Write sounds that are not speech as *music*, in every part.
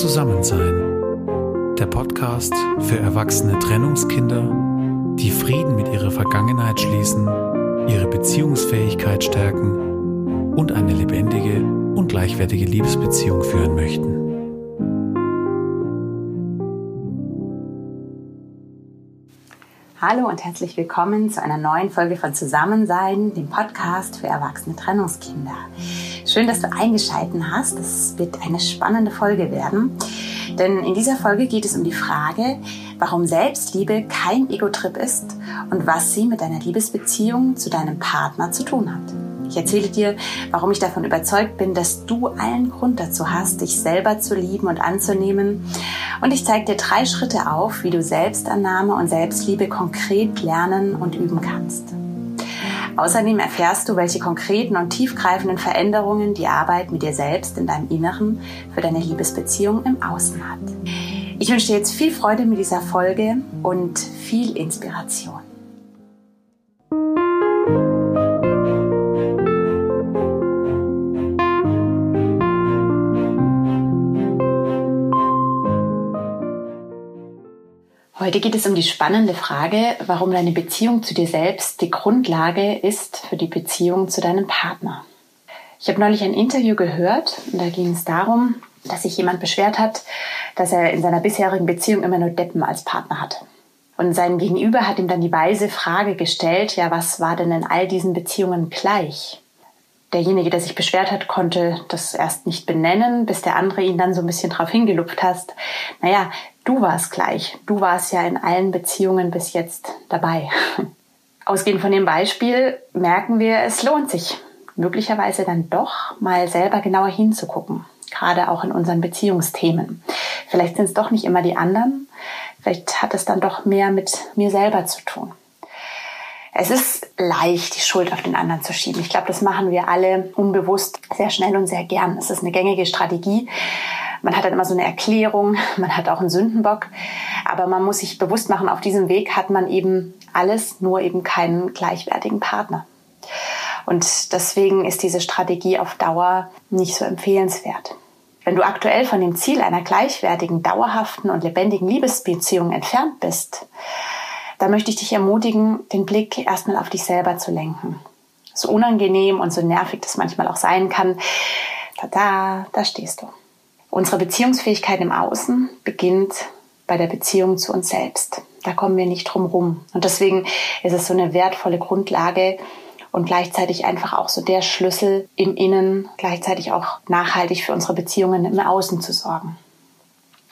Zusammensein. Der Podcast für erwachsene Trennungskinder, die Frieden mit ihrer Vergangenheit schließen, ihre Beziehungsfähigkeit stärken und eine lebendige und gleichwertige Liebesbeziehung führen möchten. Hallo und herzlich willkommen zu einer neuen Folge von Zusammensein, dem Podcast für erwachsene Trennungskinder. Schön, dass du eingeschalten hast. Es wird eine spannende Folge werden. Denn in dieser Folge geht es um die Frage, warum Selbstliebe kein Ego-Trip ist und was sie mit deiner Liebesbeziehung zu deinem Partner zu tun hat. Ich erzähle dir, warum ich davon überzeugt bin, dass du allen Grund dazu hast, dich selber zu lieben und anzunehmen. Und ich zeige dir drei Schritte auf, wie du Selbstannahme und Selbstliebe konkret lernen und üben kannst. Außerdem erfährst du, welche konkreten und tiefgreifenden Veränderungen die Arbeit mit dir selbst in deinem Inneren für deine Liebesbeziehung im Außen hat. Ich wünsche dir jetzt viel Freude mit dieser Folge und viel Inspiration. Heute geht es um die spannende Frage, warum deine Beziehung zu dir selbst die Grundlage ist für die Beziehung zu deinem Partner. Ich habe neulich ein Interview gehört und da ging es darum, dass sich jemand beschwert hat, dass er in seiner bisherigen Beziehung immer nur Deppen als Partner hatte. Und sein Gegenüber hat ihm dann die weise Frage gestellt, ja, was war denn in all diesen Beziehungen gleich? derjenige, der sich beschwert hat, konnte das erst nicht benennen, bis der andere ihn dann so ein bisschen drauf hingelupft hast. Naja, du warst gleich. Du warst ja in allen Beziehungen bis jetzt dabei. *laughs* Ausgehend von dem Beispiel merken wir, es lohnt sich möglicherweise dann doch mal selber genauer hinzugucken. Gerade auch in unseren Beziehungsthemen. Vielleicht sind es doch nicht immer die anderen. Vielleicht hat es dann doch mehr mit mir selber zu tun. Es ist leicht, die Schuld auf den anderen zu schieben. Ich glaube, das machen wir alle unbewusst sehr schnell und sehr gern. Es ist eine gängige Strategie. Man hat dann immer so eine Erklärung, man hat auch einen Sündenbock. Aber man muss sich bewusst machen, auf diesem Weg hat man eben alles, nur eben keinen gleichwertigen Partner. Und deswegen ist diese Strategie auf Dauer nicht so empfehlenswert. Wenn du aktuell von dem Ziel einer gleichwertigen, dauerhaften und lebendigen Liebesbeziehung entfernt bist, da möchte ich dich ermutigen, den Blick erstmal auf dich selber zu lenken. So unangenehm und so nervig das manchmal auch sein kann, da, da stehst du. Unsere Beziehungsfähigkeit im Außen beginnt bei der Beziehung zu uns selbst. Da kommen wir nicht drum rum. Und deswegen ist es so eine wertvolle Grundlage und gleichzeitig einfach auch so der Schlüssel im Innen, gleichzeitig auch nachhaltig für unsere Beziehungen im Außen zu sorgen.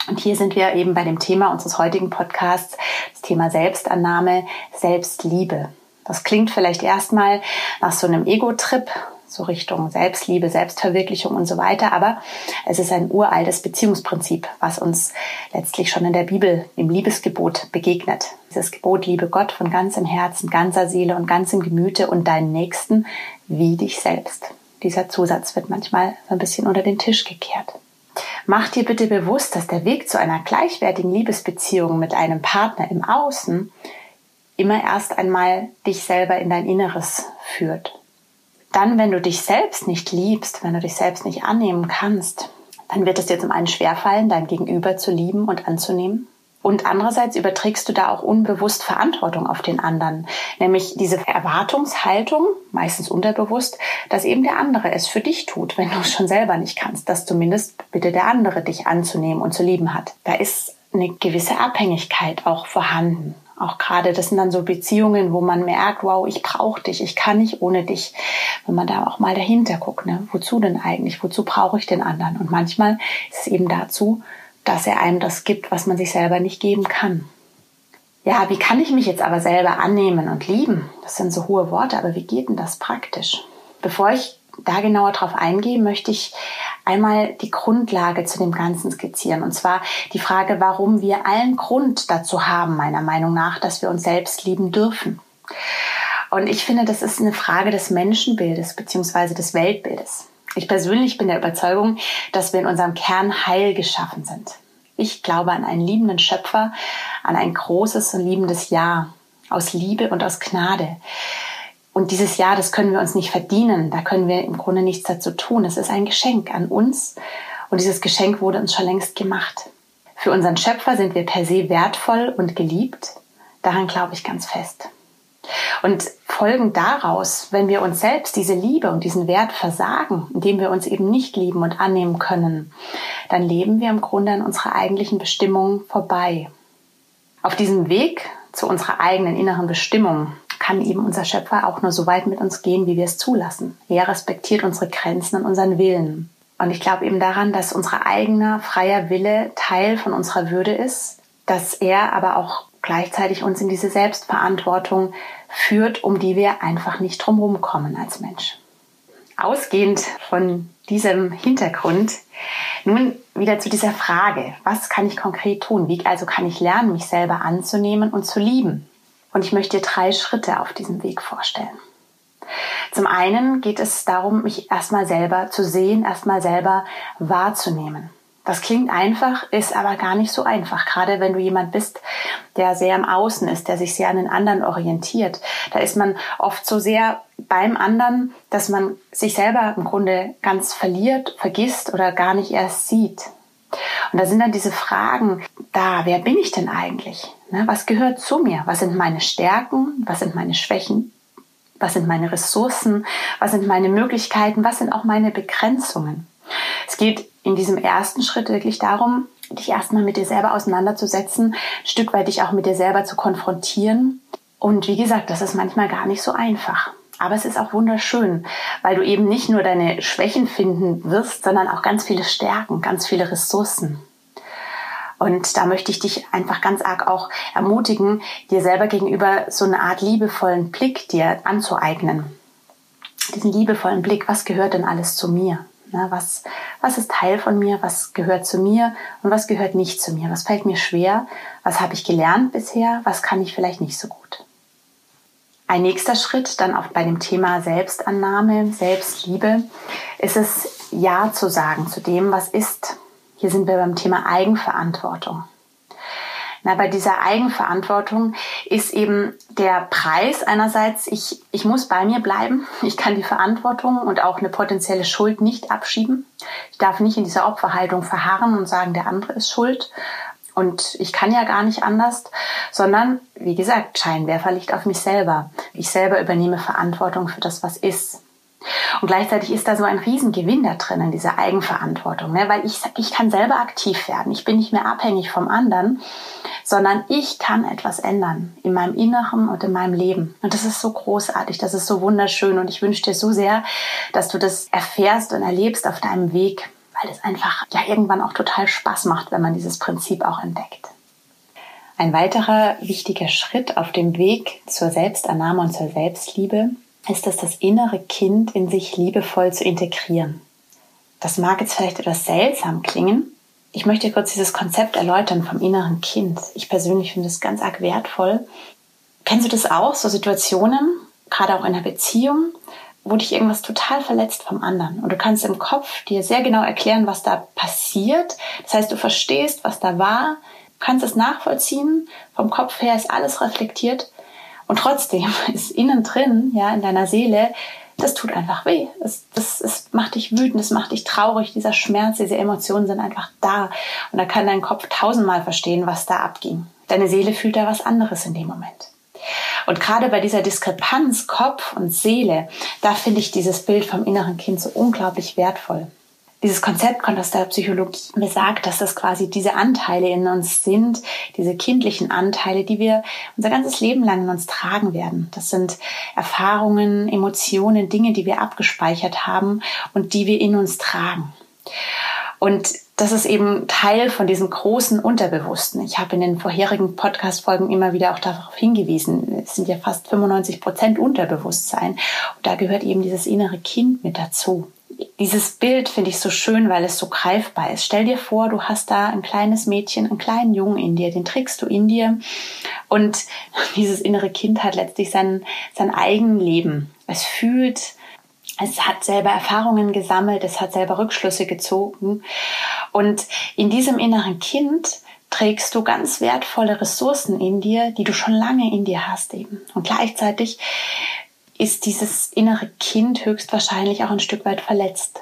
Und hier sind wir eben bei dem Thema unseres heutigen Podcasts, das Thema Selbstannahme, Selbstliebe. Das klingt vielleicht erstmal nach so einem Ego-Trip, so Richtung Selbstliebe, Selbstverwirklichung und so weiter. Aber es ist ein uraltes Beziehungsprinzip, was uns letztlich schon in der Bibel im Liebesgebot begegnet. Dieses Gebot, liebe Gott von ganzem Herzen, ganzer Seele und ganzem Gemüte und deinen Nächsten wie dich selbst. Dieser Zusatz wird manchmal so ein bisschen unter den Tisch gekehrt. Mach dir bitte bewusst, dass der Weg zu einer gleichwertigen Liebesbeziehung mit einem Partner im Außen immer erst einmal dich selber in dein Inneres führt. Dann, wenn du dich selbst nicht liebst, wenn du dich selbst nicht annehmen kannst, dann wird es dir zum einen schwerfallen, dein Gegenüber zu lieben und anzunehmen. Und andererseits überträgst du da auch unbewusst Verantwortung auf den anderen. Nämlich diese Erwartungshaltung, meistens unterbewusst, dass eben der andere es für dich tut, wenn du es schon selber nicht kannst. Dass zumindest bitte der andere dich anzunehmen und zu lieben hat. Da ist eine gewisse Abhängigkeit auch vorhanden. Auch gerade, das sind dann so Beziehungen, wo man merkt, wow, ich brauche dich, ich kann nicht ohne dich. Wenn man da auch mal dahinter guckt, ne? wozu denn eigentlich, wozu brauche ich den anderen? Und manchmal ist es eben dazu, dass er einem das gibt, was man sich selber nicht geben kann. Ja, wie kann ich mich jetzt aber selber annehmen und lieben? Das sind so hohe Worte, aber wie geht denn das praktisch? Bevor ich da genauer drauf eingehe, möchte ich einmal die Grundlage zu dem Ganzen skizzieren. Und zwar die Frage, warum wir allen Grund dazu haben, meiner Meinung nach, dass wir uns selbst lieben dürfen. Und ich finde, das ist eine Frage des Menschenbildes beziehungsweise des Weltbildes. Ich persönlich bin der Überzeugung, dass wir in unserem Kern heil geschaffen sind. Ich glaube an einen liebenden Schöpfer, an ein großes und liebendes Ja aus Liebe und aus Gnade. Und dieses Ja, das können wir uns nicht verdienen. Da können wir im Grunde nichts dazu tun. Es ist ein Geschenk an uns Und dieses Geschenk wurde uns schon längst gemacht. Für unseren Schöpfer sind wir per se wertvoll und geliebt. Daran glaube ich ganz fest. Und folgend daraus, wenn wir uns selbst diese Liebe und diesen Wert versagen, indem wir uns eben nicht lieben und annehmen können, dann leben wir im Grunde an unserer eigentlichen Bestimmung vorbei. Auf diesem Weg zu unserer eigenen inneren Bestimmung kann eben unser Schöpfer auch nur so weit mit uns gehen, wie wir es zulassen. Er respektiert unsere Grenzen und unseren Willen. Und ich glaube eben daran, dass unser eigener freier Wille Teil von unserer Würde ist, dass er aber auch gleichzeitig uns in diese Selbstverantwortung führt, um die wir einfach nicht drumherum kommen als Mensch. Ausgehend von diesem Hintergrund nun wieder zu dieser Frage, was kann ich konkret tun? Wie also kann ich lernen, mich selber anzunehmen und zu lieben? Und ich möchte dir drei Schritte auf diesem Weg vorstellen. Zum einen geht es darum, mich erstmal selber zu sehen, erstmal selber wahrzunehmen. Das klingt einfach, ist aber gar nicht so einfach. Gerade wenn du jemand bist, der sehr im Außen ist, der sich sehr an den anderen orientiert. Da ist man oft so sehr beim anderen, dass man sich selber im Grunde ganz verliert, vergisst oder gar nicht erst sieht. Und da sind dann diese Fragen da, wer bin ich denn eigentlich? Ne, was gehört zu mir? Was sind meine Stärken? Was sind meine Schwächen? Was sind meine Ressourcen? Was sind meine Möglichkeiten? Was sind auch meine Begrenzungen? Es geht in diesem ersten Schritt wirklich darum, dich erstmal mit dir selber auseinanderzusetzen, ein Stück weit dich auch mit dir selber zu konfrontieren. Und wie gesagt, das ist manchmal gar nicht so einfach. Aber es ist auch wunderschön, weil du eben nicht nur deine Schwächen finden wirst, sondern auch ganz viele Stärken, ganz viele Ressourcen. Und da möchte ich dich einfach ganz arg auch ermutigen, dir selber gegenüber so eine Art liebevollen Blick dir anzueignen. Diesen liebevollen Blick, was gehört denn alles zu mir? Was, was ist Teil von mir? Was gehört zu mir? Und was gehört nicht zu mir? Was fällt mir schwer? Was habe ich gelernt bisher? Was kann ich vielleicht nicht so gut? Ein nächster Schritt dann auch bei dem Thema Selbstannahme, Selbstliebe, ist es Ja zu sagen zu dem, was ist. Hier sind wir beim Thema Eigenverantwortung. Na, bei dieser Eigenverantwortung ist eben der Preis einerseits, ich, ich muss bei mir bleiben. *laughs* Ich kann die Verantwortung und auch eine potenzielle Schuld nicht abschieben. Ich darf nicht in dieser Opferhaltung verharren und sagen, der andere ist schuld. Und ich kann ja gar nicht anders, sondern, wie gesagt, Scheinwerfer liegt auf mich selber. Ich selber übernehme Verantwortung für das, was ist. Und gleichzeitig ist da so ein Riesengewinn da drin in dieser Eigenverantwortung, ne? weil ich, ich kann selber aktiv werden. Ich bin nicht mehr abhängig vom anderen, sondern ich kann etwas ändern in meinem Inneren und in meinem Leben. Und das ist so großartig, das ist so wunderschön und ich wünsche dir so sehr, dass du das erfährst und erlebst auf deinem Weg, weil es einfach ja irgendwann auch total Spaß macht, wenn man dieses Prinzip auch entdeckt. Ein weiterer wichtiger Schritt auf dem Weg zur Selbstannahme und zur Selbstliebe ist es, das innere Kind in sich liebevoll zu integrieren. Das mag jetzt vielleicht etwas seltsam klingen. Ich möchte kurz dieses Konzept erläutern vom inneren Kind. Ich persönlich finde es ganz arg wertvoll. Kennst du das auch? So Situationen, gerade auch in einer Beziehung, wo dich irgendwas total verletzt vom anderen. Und du kannst im Kopf dir sehr genau erklären, was da passiert. Das heißt, du verstehst, was da war, kannst es nachvollziehen. Vom Kopf her ist alles reflektiert. Und trotzdem *laughs* ist innen drin, ja, in deiner Seele, das tut einfach weh. Das, das, das macht dich wütend, das macht dich traurig. Dieser Schmerz, diese Emotionen sind einfach da. Und da kann dein Kopf tausendmal verstehen, was da abging. Deine Seele fühlt da was anderes in dem Moment. Und gerade bei dieser Diskrepanz Kopf und Seele, da finde ich dieses Bild vom inneren Kind so unglaublich wertvoll. Dieses Konzept kommt aus der Psychologie besagt, dass das quasi diese Anteile in uns sind, diese kindlichen Anteile, die wir unser ganzes Leben lang in uns tragen werden. Das sind Erfahrungen, Emotionen, Dinge, die wir abgespeichert haben und die wir in uns tragen. Und das ist eben Teil von diesem großen Unterbewussten. Ich habe in den vorherigen Podcast-Folgen immer wieder auch darauf hingewiesen. Es sind ja fast 95 Prozent Unterbewusstsein. Und da gehört eben dieses innere Kind mit dazu dieses Bild finde ich so schön, weil es so greifbar ist. Stell dir vor, du hast da ein kleines Mädchen, einen kleinen Jungen in dir, den trägst du in dir und *laughs* dieses innere Kind hat letztlich sein, sein eigenes Leben. Es fühlt, es hat selber Erfahrungen gesammelt, es hat selber Rückschlüsse gezogen und in diesem inneren Kind trägst du ganz wertvolle Ressourcen in dir, die du schon lange in dir hast eben. Und gleichzeitig ist dieses innere Kind höchstwahrscheinlich auch ein Stück weit verletzt.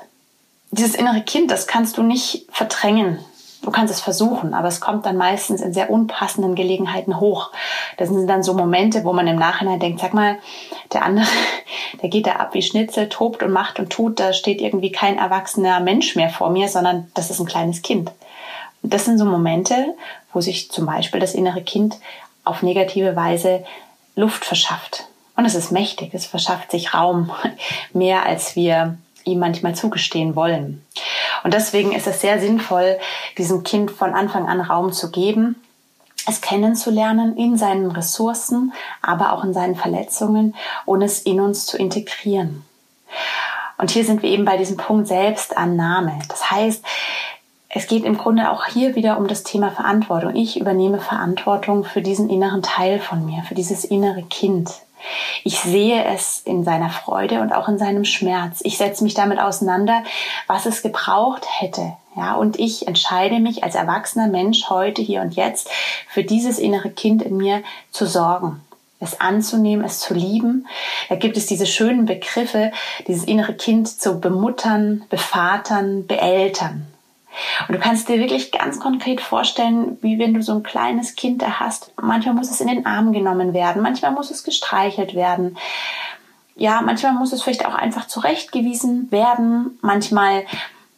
dieses innere Kind, das kannst du nicht verdrängen. Du kannst es versuchen, aber es kommt dann meistens in sehr unpassenden Gelegenheiten hoch. Das sind dann so Momente, wo man im Nachhinein denkt, sag mal, der andere, *laughs* der geht da ab wie Schnitzel, tobt und macht und tut, da steht irgendwie kein erwachsener Mensch mehr vor mir, sondern das ist ein kleines Kind. Und das sind so Momente, wo sich zum Beispiel das innere Kind auf negative Weise Luft verschafft. Und es ist mächtig, es verschafft sich Raum, *laughs* mehr als wir ihm manchmal zugestehen wollen. Und deswegen ist es sehr sinnvoll, diesem Kind von Anfang an Raum zu geben, es kennenzulernen in seinen Ressourcen, aber auch in seinen Verletzungen und es in uns zu integrieren. Und hier sind wir eben bei diesem Punkt Selbstannahme. Das heißt, es geht im Grunde auch hier wieder um das Thema Verantwortung. Ich übernehme Verantwortung für diesen inneren Teil von mir, für dieses innere Kind. Ich sehe es in seiner Freude und auch in seinem Schmerz. Ich setze mich damit auseinander, was es gebraucht hätte. Ja, und ich entscheide mich als erwachsener Mensch heute, hier und jetzt für dieses innere Kind in mir zu sorgen es anzunehmen, es zu lieben. Da gibt es diese schönen Begriffe, dieses innere Kind zu bemuttern, bevatern, beeltern. Und du kannst dir wirklich ganz konkret vorstellen, wie wenn du so ein kleines Kind da hast. Manchmal muss es in den Arm genommen werden, manchmal muss es gestreichelt werden. Ja, manchmal muss es vielleicht auch einfach zurechtgewiesen werden. Manchmal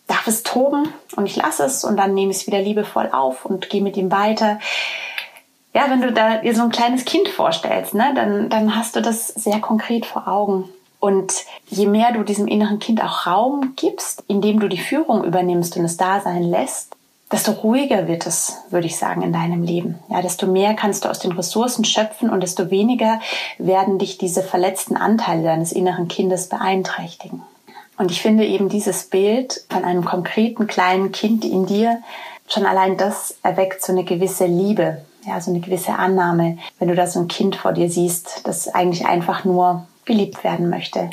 darf es toben und ich lasse es und dann nehme ich es wieder liebevoll auf und gehe mit ihm weiter. Ja, wenn du da dir so ein kleines Kind vorstellst, ne, dann, dann hast du das sehr konkret vor Augen. Und je mehr du diesem inneren Kind auch Raum gibst, indem du die Führung übernimmst und es da sein lässt, desto ruhiger wird es, würde ich sagen, in deinem Leben. Ja, desto mehr kannst du aus den Ressourcen schöpfen und desto weniger werden dich diese verletzten Anteile deines inneren Kindes beeinträchtigen. Und ich finde eben dieses Bild von einem konkreten kleinen Kind in dir, schon allein das erweckt so eine gewisse Liebe, ja, so eine gewisse Annahme, wenn du da so ein Kind vor dir siehst, das eigentlich einfach nur geliebt werden möchte,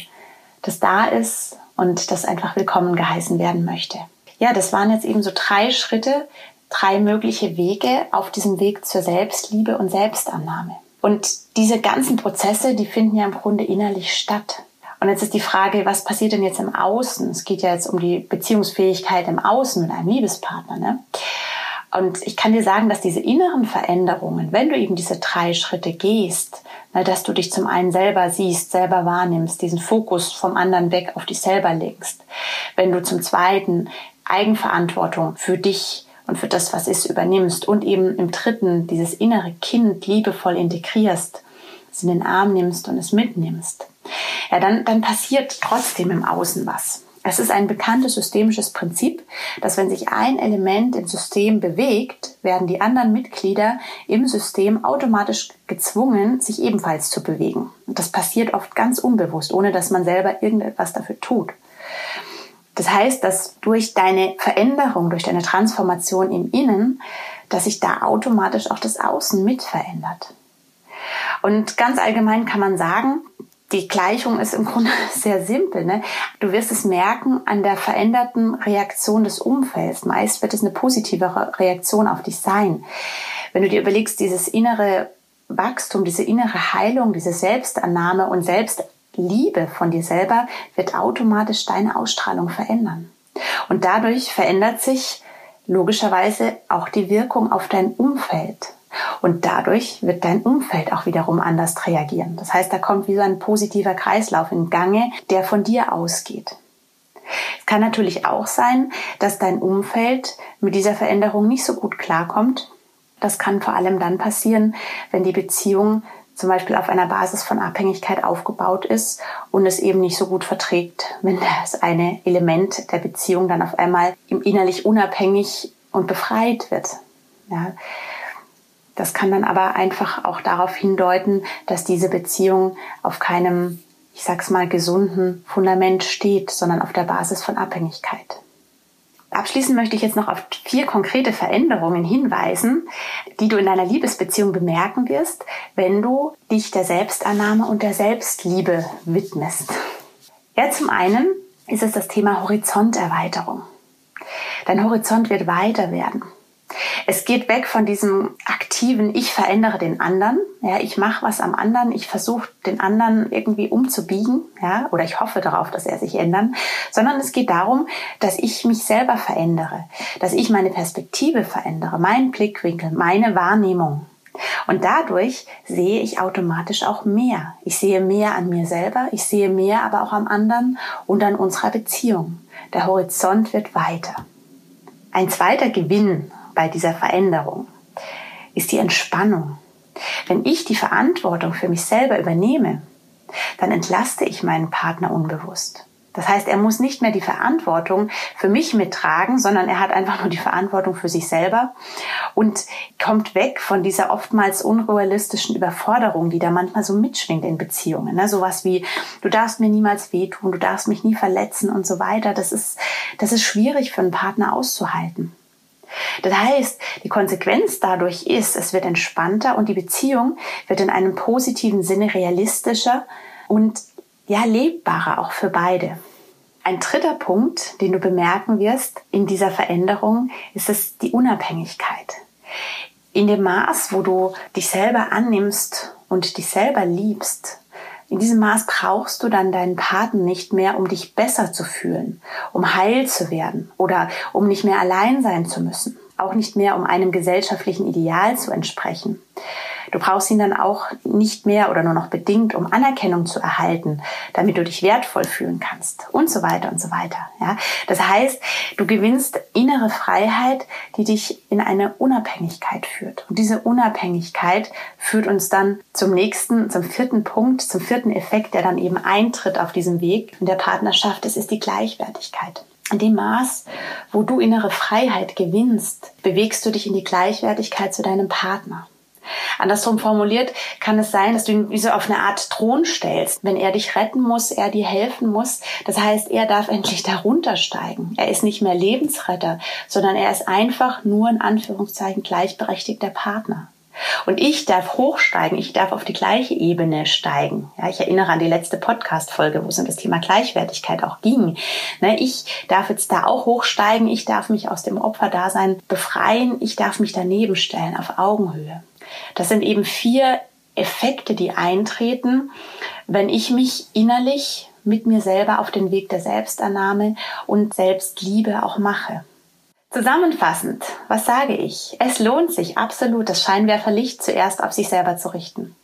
das da ist und das einfach willkommen geheißen werden möchte. Ja, das waren jetzt eben so drei Schritte, drei mögliche Wege auf diesem Weg zur Selbstliebe und Selbstannahme. Und diese ganzen Prozesse, die finden ja im Grunde innerlich statt. Und jetzt ist die Frage, was passiert denn jetzt im Außen? Es geht ja jetzt um die Beziehungsfähigkeit im Außen mit einem Liebespartner. Ne? Und ich kann dir sagen, dass diese inneren Veränderungen, wenn du eben diese drei Schritte gehst, dass du dich zum einen selber siehst, selber wahrnimmst, diesen Fokus vom anderen weg auf dich selber legst. Wenn du zum zweiten Eigenverantwortung für dich und für das, was ist, übernimmst und eben im dritten dieses innere Kind liebevoll integrierst, es in den Arm nimmst und es mitnimmst, ja, dann, dann passiert trotzdem im Außen was. Es ist ein bekanntes systemisches Prinzip, dass wenn sich ein Element im System bewegt, werden die anderen Mitglieder im System automatisch gezwungen, sich ebenfalls zu bewegen. Und das passiert oft ganz unbewusst, ohne dass man selber irgendetwas dafür tut. Das heißt, dass durch deine Veränderung, durch deine Transformation im Innen, dass sich da automatisch auch das Außen mit verändert. Und ganz allgemein kann man sagen, die Gleichung ist im Grunde *laughs* sehr simpel. Ne? Du wirst es merken an der veränderten Reaktion des Umfelds. Meist wird es eine positivere Reaktion auf dich sein. Wenn du dir überlegst, dieses innere Wachstum, diese innere Heilung, diese Selbstannahme und Selbstliebe von dir selber wird automatisch deine Ausstrahlung verändern. Und dadurch verändert sich logischerweise auch die Wirkung auf dein Umfeld. Und dadurch wird dein Umfeld auch wiederum anders reagieren. Das heißt, da kommt wie so ein positiver Kreislauf in Gange, der von dir ausgeht. Es kann natürlich auch sein, dass dein Umfeld mit dieser Veränderung nicht so gut klarkommt. Das kann vor allem dann passieren, wenn die Beziehung zum Beispiel auf einer Basis von Abhängigkeit aufgebaut ist und es eben nicht so gut verträgt, wenn das eine Element der Beziehung dann auf einmal innerlich unabhängig und befreit wird. Ja, das kann dann aber einfach auch darauf hindeuten, dass diese Beziehung auf keinem, ich sag's mal, gesunden Fundament steht, sondern auf der Basis von Abhängigkeit. Abschließend möchte ich jetzt noch auf vier konkrete Veränderungen hinweisen, die du in deiner Liebesbeziehung bemerken wirst, wenn du dich der Selbstannahme und der Selbstliebe widmest. Ja, zum einen ist es das Thema Horizonterweiterung. Dein Horizont wird weiter werden. Es geht weg von diesem aktiven, ich verändere den anderen, ja, ich mache was am anderen, ich versuche den anderen irgendwie umzubiegen, ja, oder ich hoffe darauf, dass er sich ändern, sondern es geht darum, dass ich mich selber verändere, dass ich meine Perspektive verändere, meinen Blickwinkel, meine Wahrnehmung. Und dadurch sehe ich automatisch auch mehr. Ich sehe mehr an mir selber, ich sehe mehr aber auch am anderen und an unserer Beziehung. Der Horizont wird weiter. Ein zweiter Gewinn bei dieser Veränderung ist die Entspannung. Wenn ich die Verantwortung für mich selber übernehme, dann entlaste ich meinen Partner unbewusst. Das heißt, er muss nicht mehr die Verantwortung für mich mittragen, sondern er hat einfach nur die Verantwortung für sich selber und kommt weg von dieser oftmals unrealistischen Überforderung, die da manchmal so mitschwingt in Beziehungen. Ne? Sowas wie, du darfst mir niemals wehtun, du darfst mich nie verletzen und so weiter. Das ist, das ist schwierig für einen Partner auszuhalten. Das heißt, die Konsequenz dadurch ist, es wird entspannter und die Beziehung wird in einem positiven Sinne realistischer und ja, lebbarer auch für beide. Ein dritter Punkt, den du bemerken wirst in dieser Veränderung, ist es die Unabhängigkeit. In dem Maß, wo du dich selber annimmst und dich selber liebst, in diesem Maß brauchst du dann deinen Partner nicht mehr, um dich besser zu fühlen, um heil zu werden oder um nicht mehr allein sein zu müssen, auch nicht mehr, um einem gesellschaftlichen Ideal zu entsprechen. Du brauchst ihn dann auch nicht mehr oder nur noch bedingt, um Anerkennung zu erhalten, damit du dich wertvoll fühlen kannst und so weiter und so weiter. Ja, das heißt, du gewinnst innere Freiheit, die dich in eine Unabhängigkeit führt. Und diese Unabhängigkeit führt uns dann zum nächsten, zum vierten Punkt, zum vierten Effekt, der dann eben eintritt auf diesem Weg in der Partnerschaft. Das ist die Gleichwertigkeit. In dem Maß, wo du innere Freiheit gewinnst, bewegst du dich in die Gleichwertigkeit zu deinem Partner. Andersrum formuliert kann es sein, dass du ihn wie so auf eine Art Thron stellst. Wenn er dich retten muss, er dir helfen muss. Das heißt, er darf endlich darunter steigen. Er ist nicht mehr Lebensretter, sondern er ist einfach nur in Anführungszeichen gleichberechtigter Partner. Und ich darf hochsteigen, ich darf auf die gleiche Ebene steigen. Ja, ich erinnere an die letzte Podcast-Folge, wo es um das Thema Gleichwertigkeit auch ging. Ne, ich darf jetzt da auch hochsteigen, ich darf mich aus dem Opferdasein befreien, ich darf mich daneben stellen auf Augenhöhe. Das sind eben vier Effekte, die eintreten, wenn ich mich innerlich mit mir selber auf den Weg der Selbstannahme und Selbstliebe auch mache. Zusammenfassend, was sage ich? Es lohnt sich absolut, das Scheinwerferlicht zuerst auf sich selber zu richten.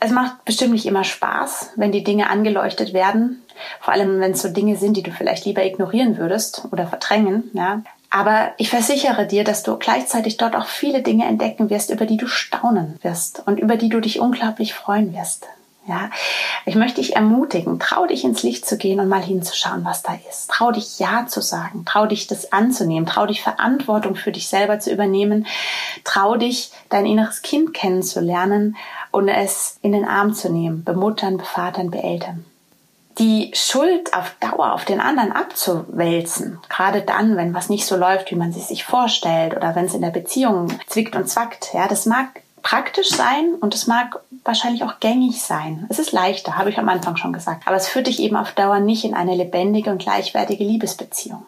Es macht bestimmt nicht immer Spaß, wenn die Dinge angeleuchtet werden, vor allem wenn es so Dinge sind, die du vielleicht lieber ignorieren würdest oder verdrängen. Ja. Aber ich versichere dir, dass du gleichzeitig dort auch viele Dinge entdecken wirst, über die du staunen wirst und über die du dich unglaublich freuen wirst. Ja, ich möchte dich ermutigen, trau dich ins Licht zu gehen und mal hinzuschauen, was da ist. Trau dich Ja zu sagen, trau dich das anzunehmen, trau dich Verantwortung für dich selber zu übernehmen, trau dich dein inneres Kind kennenzulernen und es in den Arm zu nehmen, bemuttern, bevatern, beeltern die Schuld auf Dauer auf den anderen abzuwälzen, gerade dann, wenn was nicht so läuft, wie man sie sich vorstellt oder wenn es in der Beziehung zwickt und zwackt, ja, das mag praktisch sein und es mag wahrscheinlich auch gängig sein. Es ist leichter, habe ich am Anfang schon gesagt, aber es führt dich eben auf Dauer nicht in eine lebendige und gleichwertige Liebesbeziehung.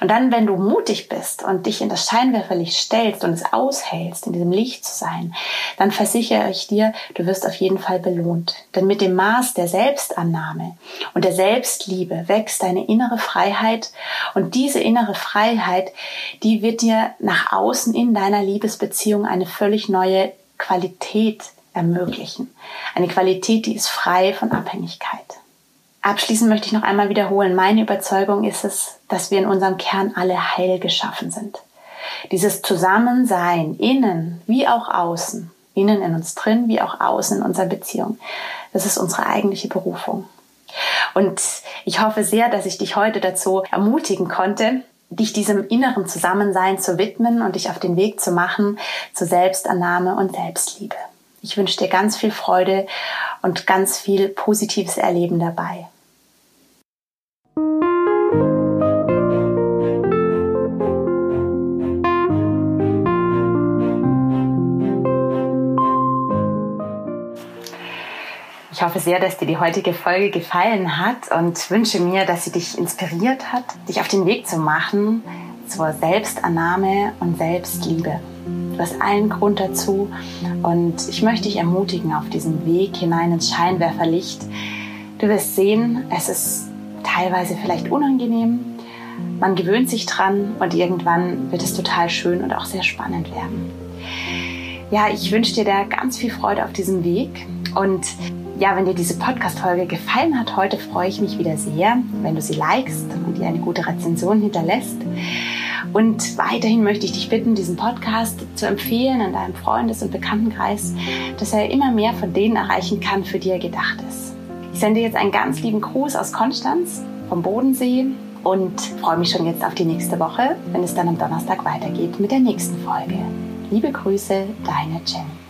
Und dann, wenn du mutig bist und dich in das Scheinwerferlicht stellst und es aushältst, in diesem Licht zu sein, dann versichere ich dir, du wirst auf jeden Fall belohnt. Denn mit dem Maß der Selbstannahme und der Selbstliebe wächst deine innere Freiheit und diese innere Freiheit, die wird dir nach außen in deiner Liebesbeziehung eine völlig neue Qualität ermöglichen. Eine Qualität, die ist frei von Abhängigkeit. Abschließend möchte ich noch einmal wiederholen, meine Überzeugung ist es, dass wir in unserem Kern alle heil geschaffen sind. Dieses Zusammensein, innen wie auch außen, innen in uns drin wie auch außen in unserer Beziehung, das ist unsere eigentliche Berufung. Und ich hoffe sehr, dass ich dich heute dazu ermutigen konnte, dich diesem inneren Zusammensein zu widmen und dich auf den Weg zu machen zur Selbstannahme und Selbstliebe. Ich wünsche dir ganz viel Freude und ganz viel positives Erleben dabei. Ich hoffe sehr, dass dir die heutige Folge gefallen hat und wünsche mir, dass sie dich inspiriert hat, dich auf den Weg zu machen zur Selbstannahme und Selbstliebe. Du hast allen Grund dazu und ich möchte dich ermutigen auf diesem Weg hinein ins Scheinwerferlicht. Du wirst sehen, es ist teilweise vielleicht unangenehm, man gewöhnt sich dran und irgendwann wird es total schön und auch sehr spannend werden. Ja, ich wünsche dir da ganz viel Freude auf diesem Weg und ja, wenn dir diese Podcast-Folge gefallen hat heute, freue ich mich wieder sehr, wenn du sie likest und ihr eine gute Rezension hinterlässt. Und weiterhin möchte ich dich bitten, diesen Podcast zu empfehlen in deinem Freundes- und Bekanntenkreis, dass er immer mehr von denen erreichen kann, für die er gedacht ist. Ich sende jetzt einen ganz lieben Gruß aus Konstanz vom Bodensee und freue mich schon jetzt auf die nächste Woche, wenn es dann am Donnerstag weitergeht mit der nächsten Folge. Liebe Grüße, deine Jen.